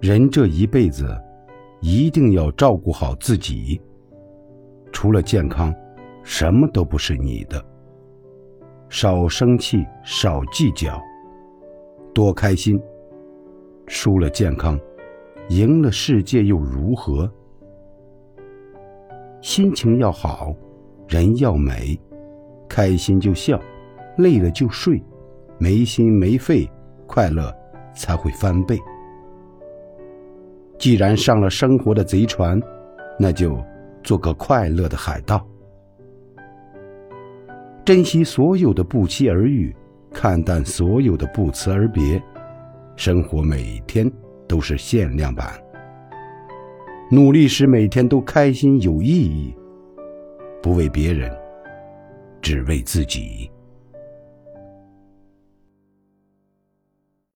人这一辈子，一定要照顾好自己。除了健康，什么都不是你的。少生气，少计较，多开心。输了健康，赢了世界又如何？心情要好，人要美，开心就笑，累了就睡，没心没肺，快乐才会翻倍。既然上了生活的贼船，那就做个快乐的海盗。珍惜所有的不期而遇，看淡所有的不辞而别。生活每天都是限量版，努力使每天都开心有意义，不为别人，只为自己。